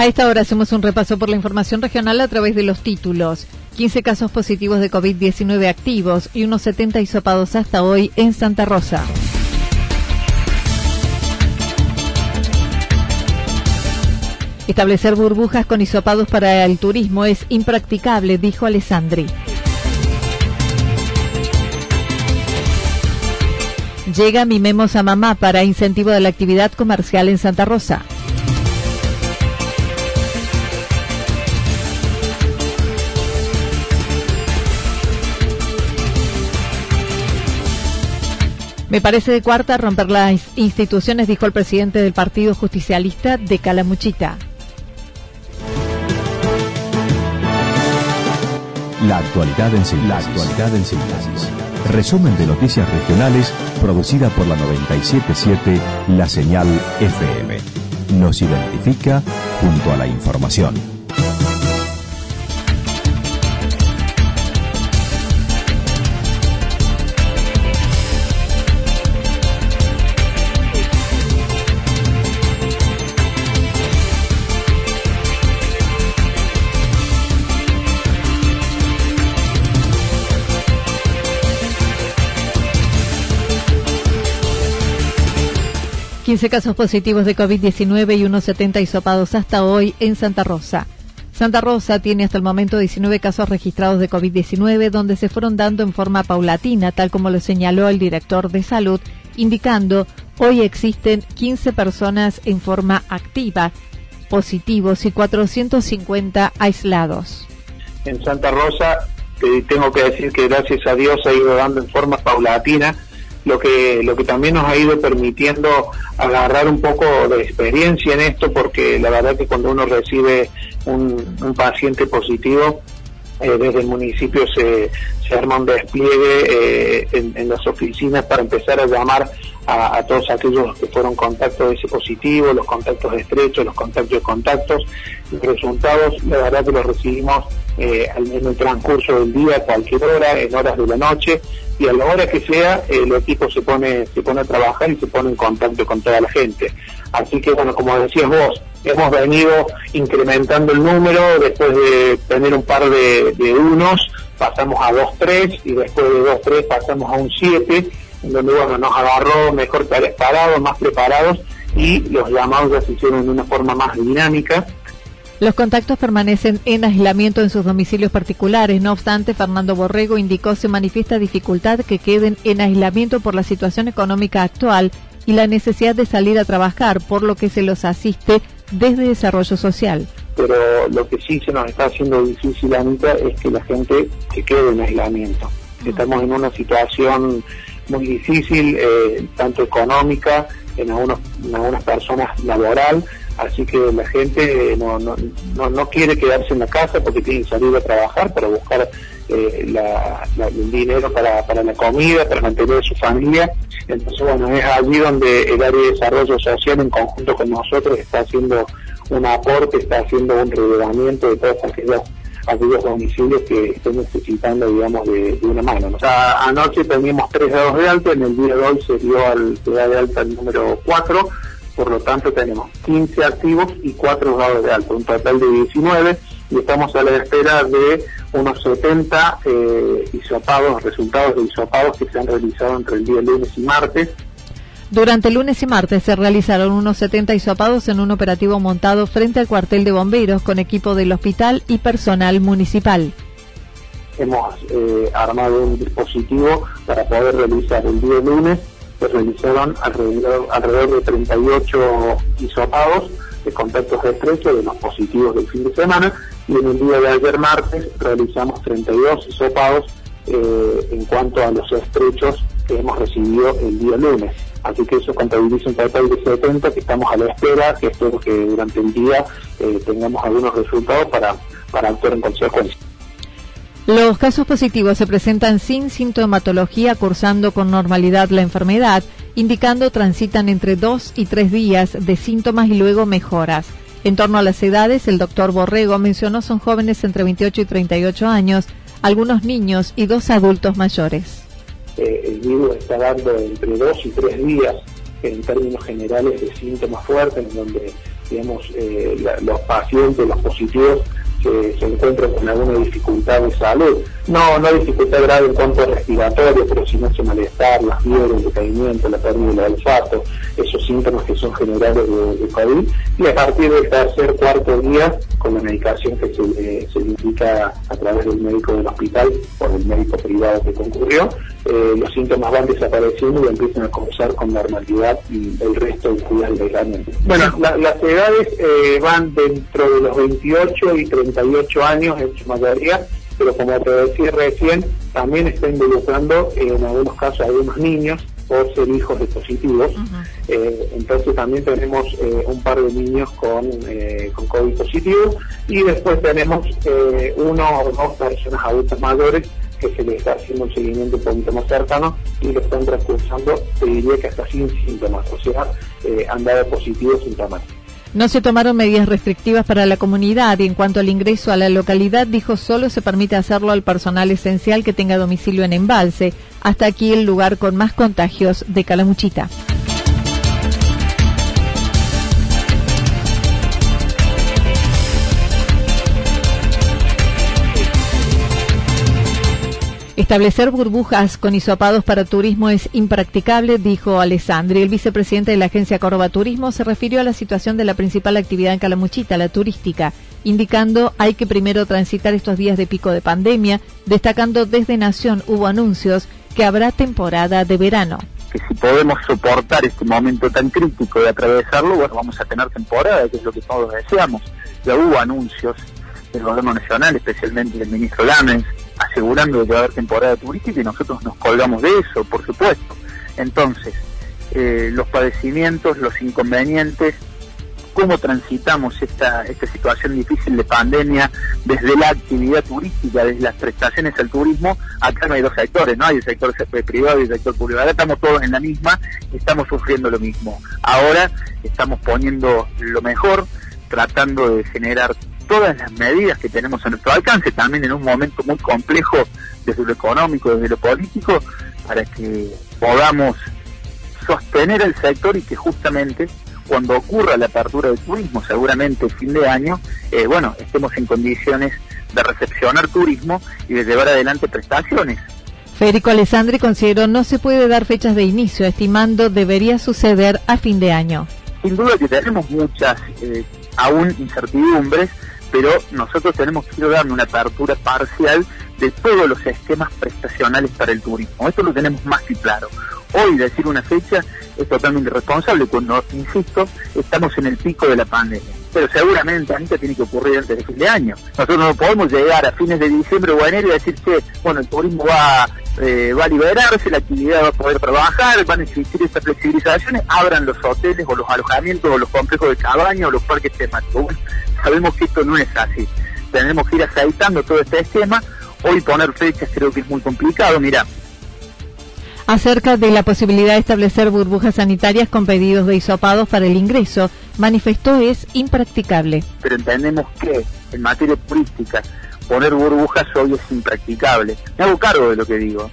A esta hora hacemos un repaso por la información regional a través de los títulos. 15 casos positivos de COVID-19 activos y unos 70 hisopados hasta hoy en Santa Rosa. Establecer burbujas con hisopados para el turismo es impracticable, dijo Alessandri. Llega Mimemos a Mamá para incentivo de la actividad comercial en Santa Rosa. Me parece de cuarta romper las instituciones, dijo el presidente del Partido Justicialista de Calamuchita. La actualidad en síntesis. La actualidad en síntesis. Resumen de noticias regionales producida por la 977 La Señal FM. Nos identifica junto a la información. Quince casos positivos de COVID-19 y unos 70 hisopados hasta hoy en Santa Rosa. Santa Rosa tiene hasta el momento 19 casos registrados de COVID-19 donde se fueron dando en forma paulatina, tal como lo señaló el director de salud, indicando hoy existen 15 personas en forma activa, positivos y 450 aislados. En Santa Rosa eh, tengo que decir que gracias a Dios ha ido dando en forma paulatina lo que lo que también nos ha ido permitiendo agarrar un poco de experiencia en esto porque la verdad que cuando uno recibe un, paciente positivo eh, desde el municipio se, se arma un despliegue eh, en, las oficinas para empezar a llamar a, todos aquellos que fueron contactos de ese positivo, los contactos estrechos, los contactos de contactos. Los resultados, la verdad que los recibimos eh, en el transcurso del día, a cualquier hora, en horas de la noche, y a la hora que sea, el equipo se pone, se pone a trabajar y se pone en contacto con toda la gente. Así que, bueno, como decías vos, hemos venido incrementando el número, después de tener un par de, unos, pasamos a dos, tres, y después de dos, tres pasamos a un siete, donde, bueno, nos agarró mejor preparados, más preparados, y los llamados ya se hicieron de una forma más dinámica, los contactos permanecen en aislamiento en sus domicilios particulares. No obstante, Fernando Borrego indicó se manifiesta dificultad que queden en aislamiento por la situación económica actual y la necesidad de salir a trabajar, por lo que se los asiste desde desarrollo social. Pero lo que sí se nos está haciendo difícil, Anita, es que la gente se quede en aislamiento. Estamos en una situación muy difícil, eh, tanto económica, en, algunos, en algunas personas laboral, así que la gente no, no, no, quiere quedarse en la casa porque tiene que salir a trabajar para buscar eh, el dinero para, para la comida, para mantener a su familia. Entonces, bueno, es allí donde el área de desarrollo social en conjunto con nosotros está haciendo un aporte, está haciendo un relevamiento de todas aquellas aquellos domicilios que estén necesitando, digamos, de, una mano. Anoche teníamos tres dados de alta, en el día de hoy se dio al de alta el número 4, por lo tanto tenemos 15 activos y 4 dados de alta, un total de 19 y estamos a la espera de unos 70 eh, hisopados, resultados de hisopados que se han realizado entre el día lunes y martes durante lunes y martes se realizaron unos 70 hisopados en un operativo montado frente al cuartel de bomberos con equipo del hospital y personal municipal. Hemos eh, armado un dispositivo para poder realizar el día lunes. Se realizaron alrededor, alrededor de 38 hisopados de contactos estrechos de los positivos del fin de semana y en el día de ayer martes realizamos 32 hisopados eh, en cuanto a los estrechos que hemos recibido el día lunes. Así que eso contabiliza un total de 70 que estamos a la espera, que espero que durante el día eh, tengamos algunos resultados para, para actuar en consecuencia. Los casos positivos se presentan sin sintomatología, cursando con normalidad la enfermedad, indicando transitan entre dos y tres días de síntomas y luego mejoras. En torno a las edades, el doctor Borrego mencionó son jóvenes entre 28 y 38 años, algunos niños y dos adultos mayores el virus está dando entre dos y tres días en términos generales de síntomas fuertes, en donde digamos, eh, los pacientes, los positivos, se, se, con alguna dificultad de salud. No, no dificultad grave en cuanto a respiratorio, pero sí mucho malestar, la fiebre, el decaimiento, la pérdida del olfato, esos síntomas que son generales de, COVID. Y a partir del tercer, cuarto día, con la medicación que se, se indica a través del médico del hospital o del médico privado que concurrió, eh, los síntomas van desapareciendo y empiezan a comenzar con normalidad y el resto de del aislamiento. Bueno, las edades eh, van dentro de los 28 y 38 años en su mayoría, pero como te decía recién, también está involucrando en algunos casos a algunos niños por ser hijos de positivos. Eh, entonces también tenemos un par de niños con, con COVID positivo y después tenemos uno o dos personas adultas mayores que se le está haciendo un seguimiento un poquito más cercano y lo están transcursando, te diría que hasta sin síntomas, o sea, eh, han dado positivo sintomático. No se tomaron medidas restrictivas para la comunidad y en cuanto al ingreso a la localidad dijo solo se permite hacerlo al personal esencial que tenga domicilio en embalse. Hasta aquí el lugar con más contagios de Calamuchita. Establecer burbujas con isopados para turismo es impracticable, dijo Alessandri. El vicepresidente de la agencia Córdoba Turismo se refirió a la situación de la principal actividad en Calamuchita, la turística, indicando hay que primero transitar estos días de pico de pandemia, destacando desde Nación hubo anuncios que habrá temporada de verano. Que si podemos soportar este momento tan crítico de atravesarlo, bueno, vamos a tener temporada, que es lo que todos deseamos. Ya hubo anuncios del gobierno nacional, especialmente del ministro Gámez, asegurando que va a haber temporada turística y nosotros nos colgamos de eso, por supuesto. Entonces, eh, los padecimientos, los inconvenientes, cómo transitamos esta, esta situación difícil de pandemia desde la actividad turística, desde las prestaciones al turismo, acá no hay dos sectores, no hay el sector privado y el sector público, acá estamos todos en la misma, estamos sufriendo lo mismo. Ahora estamos poniendo lo mejor, tratando de generar todas las medidas que tenemos a nuestro alcance, también en un momento muy complejo desde lo económico, desde lo político, para que podamos sostener el sector y que justamente cuando ocurra la apertura del turismo, seguramente fin de año, eh, bueno, estemos en condiciones de recepcionar turismo y de llevar adelante prestaciones. Federico Alessandri consideró no se puede dar fechas de inicio, estimando debería suceder a fin de año. Sin duda que tenemos muchas eh, aún incertidumbres, pero nosotros tenemos que ir una apertura parcial de todos los esquemas prestacionales para el turismo. Esto lo tenemos más que claro. Hoy decir una fecha es totalmente irresponsable cuando, insisto, estamos en el pico de la pandemia. Pero seguramente Anita tiene que ocurrir antes de fin de año. Nosotros no podemos llegar a fines de diciembre o enero y decir que, bueno, el turismo va eh, va a liberarse, la actividad va a poder trabajar, van a existir estas flexibilizaciones, abran los hoteles o los alojamientos o los complejos de cabaña o los parques temáticos. sabemos que esto no es así. Tenemos que ir aceitando todo este esquema. Hoy poner fechas creo que es muy complicado. Mira, acerca de la posibilidad de establecer burbujas sanitarias con pedidos de hisopados para el ingreso, manifestó es impracticable. Pero entendemos que en materia turística poner burbujas hoy es impracticable. Me hago cargo de lo que digo,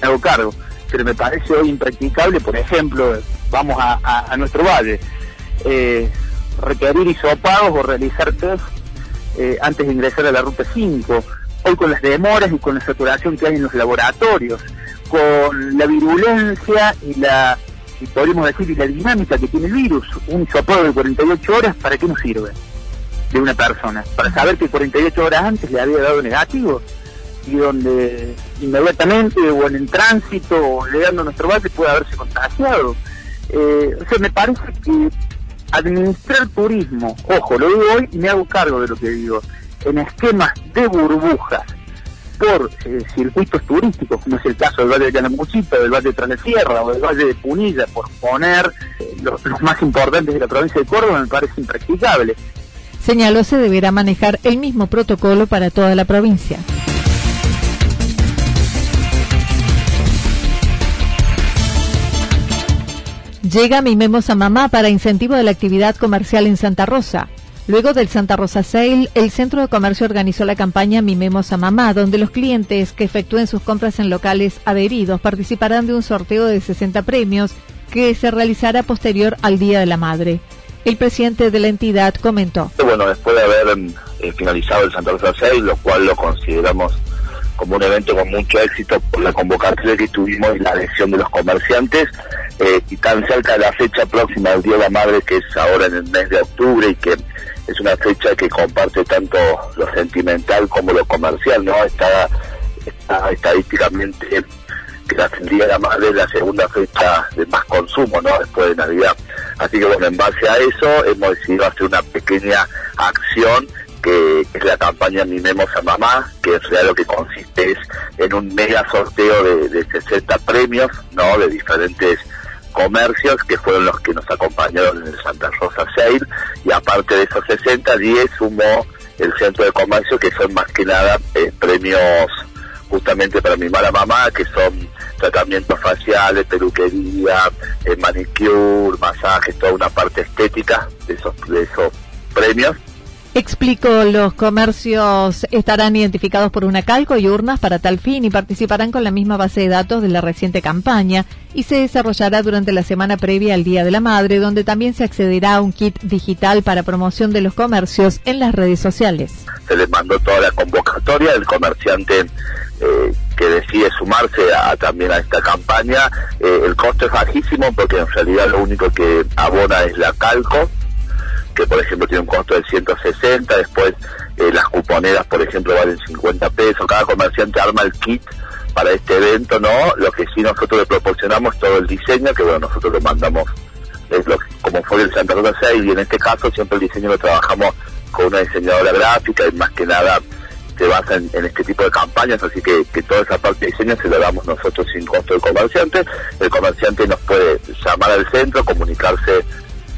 me hago cargo, pero me parece hoy impracticable, por ejemplo, vamos a, nuestro valle, eh, requerir hisopados o realizar test eh, antes de ingresar a la ruta 5, hoy con las demoras y con la saturación que hay en los laboratorios, con la virulencia y la, y podríamos decir, y la dinámica que tiene el virus, un hisopado de 48 horas, ¿para qué nos sirve? de una persona, para saber que 48 horas antes le había dado negativo y donde inmediatamente o en el tránsito o llegando a nuestro base puede haberse contagiado. Eh, o sea, me parece que administrar turismo, ojo, lo digo hoy y me hago cargo de lo que digo, en esquemas de burbujas por eh, circuitos turísticos, como es el caso del Valle de Canamuchita, del Valle de Tranesierra o del Valle de Punilla, por poner eh, los, los, más importantes de la provincia de Córdoba, me parece impracticable. Señaló se deberá manejar el mismo protocolo para toda la provincia. Llega Mimemos a Mamá para incentivo de la actividad comercial en Santa Rosa. Luego del Santa Rosa Sale, el Centro de Comercio organizó la campaña Mimemos a Mamá, donde los clientes que efectúen sus compras en locales adheridos participarán de un sorteo de 60 premios que se realizará posterior al Día de la Madre. El presidente de la entidad comentó. Bueno, después de haber eh, finalizado el Santa Rosa 6, lo cual lo consideramos como un evento con mucho éxito por la convocatoria que tuvimos y la adhesión de los comerciantes, eh, y tan cerca de la fecha próxima del Día de la Madre, que es ahora en el mes de octubre y que es una fecha que comparte tanto lo sentimental como lo comercial, ¿no? Está, está estadísticamente que el Día de la Madre la segunda fecha de más consumo, ¿no? Después de Navidad. Así que bueno, en base a eso hemos decidido hacer una pequeña acción que es la campaña Mimemos a Mamá, que en realidad lo que consiste es en un mega sorteo de, de 60 premios, ¿no? De diferentes comercios que fueron los que nos acompañaron en el Santa Rosa Sale y aparte de esos 60, 10 sumó el centro de comercio que son más que nada eh, premios justamente para mi mala mamá que son tratamientos faciales, peluquería, eh, manicure, masajes, toda una parte estética de esos, de esos premios. Explico, los comercios estarán identificados por una calco y urnas para tal fin y participarán con la misma base de datos de la reciente campaña y se desarrollará durante la semana previa al Día de la Madre, donde también se accederá a un kit digital para promoción de los comercios en las redes sociales. Se les mandó toda la convocatoria, el comerciante eh, que decide sumarse a, también a esta campaña. Eh, el costo es bajísimo porque en realidad lo único que abona es la calco, que por ejemplo tiene un costo de 160, después eh, las cuponeras por ejemplo valen 50 pesos, cada comerciante arma el kit para este evento, ¿no? Lo que sí nosotros le proporcionamos todo el diseño, que bueno, nosotros lo mandamos, es lo, como fue el Santa Rosa 6, y en este caso siempre el diseño lo trabajamos con una diseñadora gráfica y más que nada se basa en, este tipo de campañas, así que, toda esa parte de diseño se la damos nosotros sin costo del comerciante. El comerciante nos puede llamar al centro, comunicarse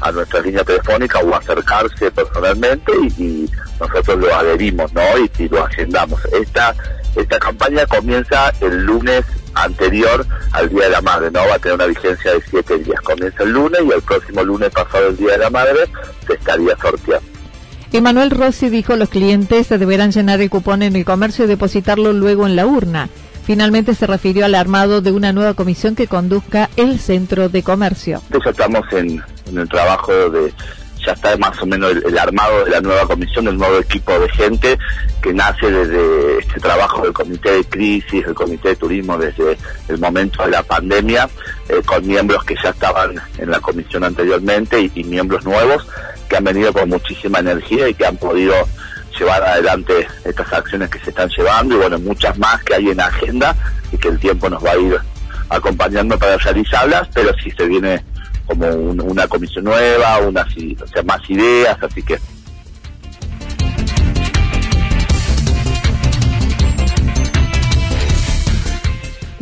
a nuestra línea telefónica o acercarse personalmente y, nosotros lo adherimos, ¿no? Y, lo agendamos. Esta, esta campaña comienza el lunes anterior al Día de la Madre, ¿no? Va a tener una vigencia de siete días. Comienza el lunes y el próximo lunes pasado el Día de la Madre se estaría sorteando. Emanuel Rossi dijo los clientes deberán llenar el cupón en el comercio y depositarlo luego en la urna. Finalmente se refirió al armado de una nueva comisión que conduzca el centro de comercio. Ya estamos en, el trabajo de, ya está más o menos el, armado de la nueva comisión, el nuevo equipo de gente que nace desde este trabajo del comité de crisis, el comité de turismo desde el momento de la pandemia, eh, con miembros que ya estaban en la comisión anteriormente y miembros nuevos que han venido con muchísima energía y que han podido llevar adelante estas acciones que se están llevando y bueno, muchas más que hay en agenda y que el tiempo nos va a ir acompañando para realizarlas, pero si se viene como una comisión nueva, unas, o sea, más ideas, así que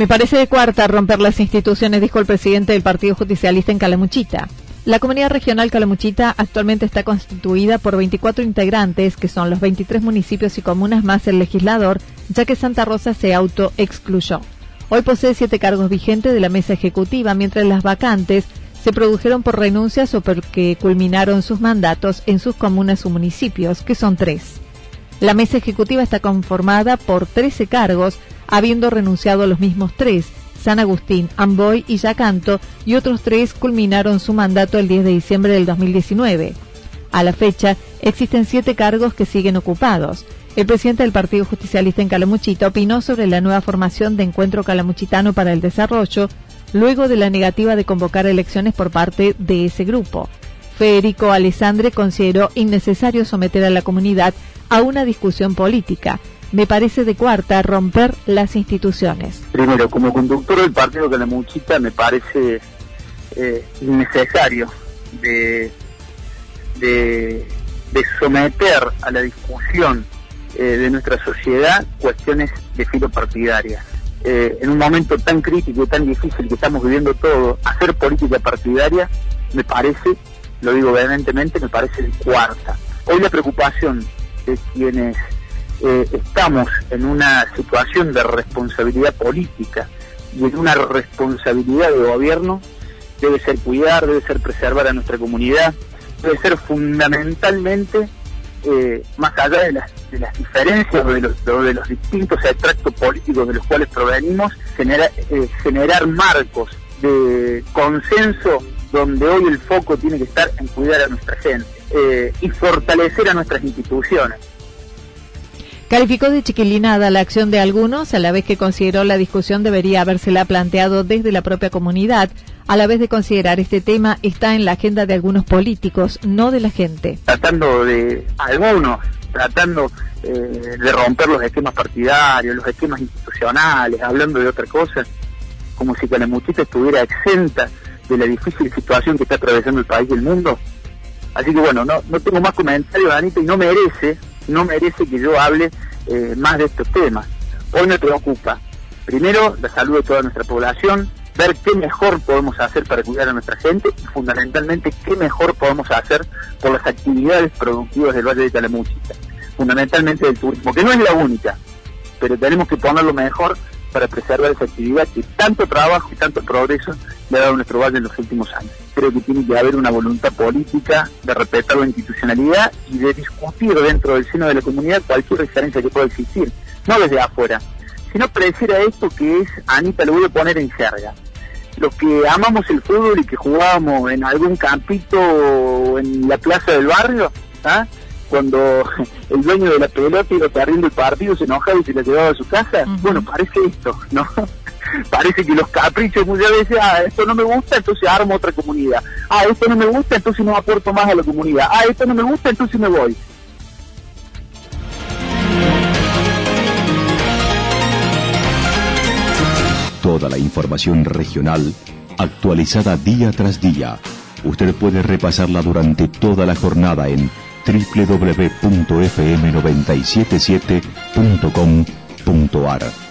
Me parece de cuarta romper las instituciones, dijo el presidente del Partido Justicialista en Calamuchita. La comunidad regional Calamuchita actualmente está constituida por 24 integrantes, que son los 23 municipios y comunas más el legislador, ya que Santa Rosa se autoexcluyó. Hoy posee siete cargos vigentes de la mesa ejecutiva, mientras las vacantes se produjeron por renuncias o porque culminaron sus mandatos en sus comunas o municipios, que son tres. La mesa ejecutiva está conformada por 13 cargos, habiendo renunciado los mismos tres, San Agustín, Amboy y Yacanto, y otros tres culminaron su mandato el 10 de diciembre del 2019. A la fecha, existen siete cargos que siguen ocupados. El presidente del Partido Justicialista en Calamuchita opinó sobre la nueva formación de Encuentro Calamuchitano para el Desarrollo, luego de la negativa de convocar elecciones por parte de ese grupo. Federico Alessandre consideró innecesario someter a la comunidad a una discusión política me parece de cuarta romper las instituciones. Primero, como conductor del partido de la Muchita, me parece eh, innecesario de, someter a la discusión eh, de nuestra sociedad cuestiones de filo partidaria. Eh, en un momento tan crítico tan difícil que estamos viviendo todos, hacer política partidaria me parece, lo digo vehementemente, me parece de cuarta. Hoy la preocupación de quienes eh, estamos en una situación de responsabilidad política y en una responsabilidad de gobierno debe ser cuidar, debe ser preservar a nuestra comunidad, debe ser fundamentalmente, eh, más allá de las, diferencias de los, distintos extractos políticos de los cuales provenimos, eh, generar marcos de consenso donde hoy el foco tiene que estar en cuidar a nuestra gente y fortalecer a nuestras instituciones. Calificó de chiquilinada la acción de algunos, a la vez que consideró la discusión debería habérsela planteado desde la propia comunidad, a la vez de considerar este tema está en la agenda de algunos políticos, no de la gente. Tratando de algunos, tratando eh, de romper los esquemas partidarios, los esquemas institucionales, hablando de otra cosa, como si Calamuchita estuviera exenta de la difícil situación que está atravesando el país y el mundo. Así que bueno, no, no tengo más comentarios, Anita, y no merece no merece que yo hable eh, más de estos temas. Hoy me preocupa, primero, la salud de toda nuestra población, ver qué mejor podemos hacer para cuidar a nuestra gente y fundamentalmente qué mejor podemos hacer por las actividades productivas del Valle de Calamuchita, fundamentalmente del turismo, que no es la única, pero tenemos que ponerlo mejor para preservar esa actividad que tanto trabajo y tanto progreso le ha dado nuestro valle en los últimos años. Creo que tiene que haber una voluntad política de respetar la institucionalidad y de discutir dentro del seno de la comunidad cualquier diferencia que pueda existir, no desde afuera, sino parecer a esto que es, Anita, lo voy a poner en jerga. Los que amamos el fútbol y que jugábamos en algún campito o en la plaza del barrio, ¿ah? cuando el dueño de la pelota iba perdiendo el partido, se enojaba y se la llevaba a su casa. Bueno, parece esto, ¿no? Parece que los caprichos muchas veces, ah, esto no me gusta, entonces armo otra comunidad. Ah, esto no me gusta, entonces no aporto más a la comunidad. Ah, esto no me gusta, entonces me voy. Toda la información regional actualizada día tras día. Usted puede repasarla durante toda la jornada en www.fm977.com.ar.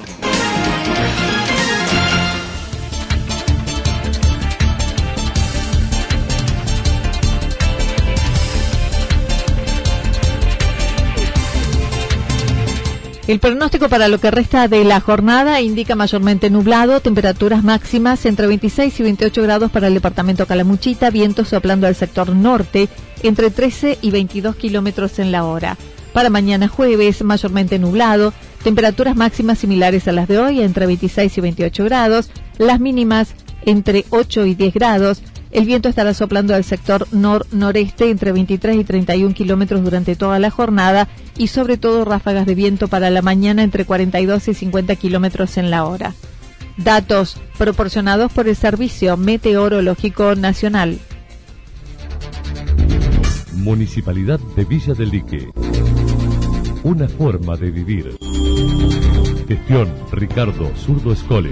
El pronóstico para lo que resta de la jornada indica mayormente nublado, temperaturas máximas entre 26 y 28 grados para el departamento Calamuchita, vientos soplando al sector norte entre 13 y 22 kilómetros en la hora. Para mañana jueves, mayormente nublado, temperaturas máximas similares a las de hoy, entre 26 y 28 grados, las mínimas entre 8 y 10 grados, el viento estará soplando al sector nor-noreste entre 23 y 31 kilómetros durante toda la jornada y sobre todo ráfagas de viento para la mañana entre 42 y 50 kilómetros en la hora. Datos proporcionados por el Servicio Meteorológico Nacional. Municipalidad de Villa del Lique. Una forma de vivir. Gestión Ricardo Zurdo Escole.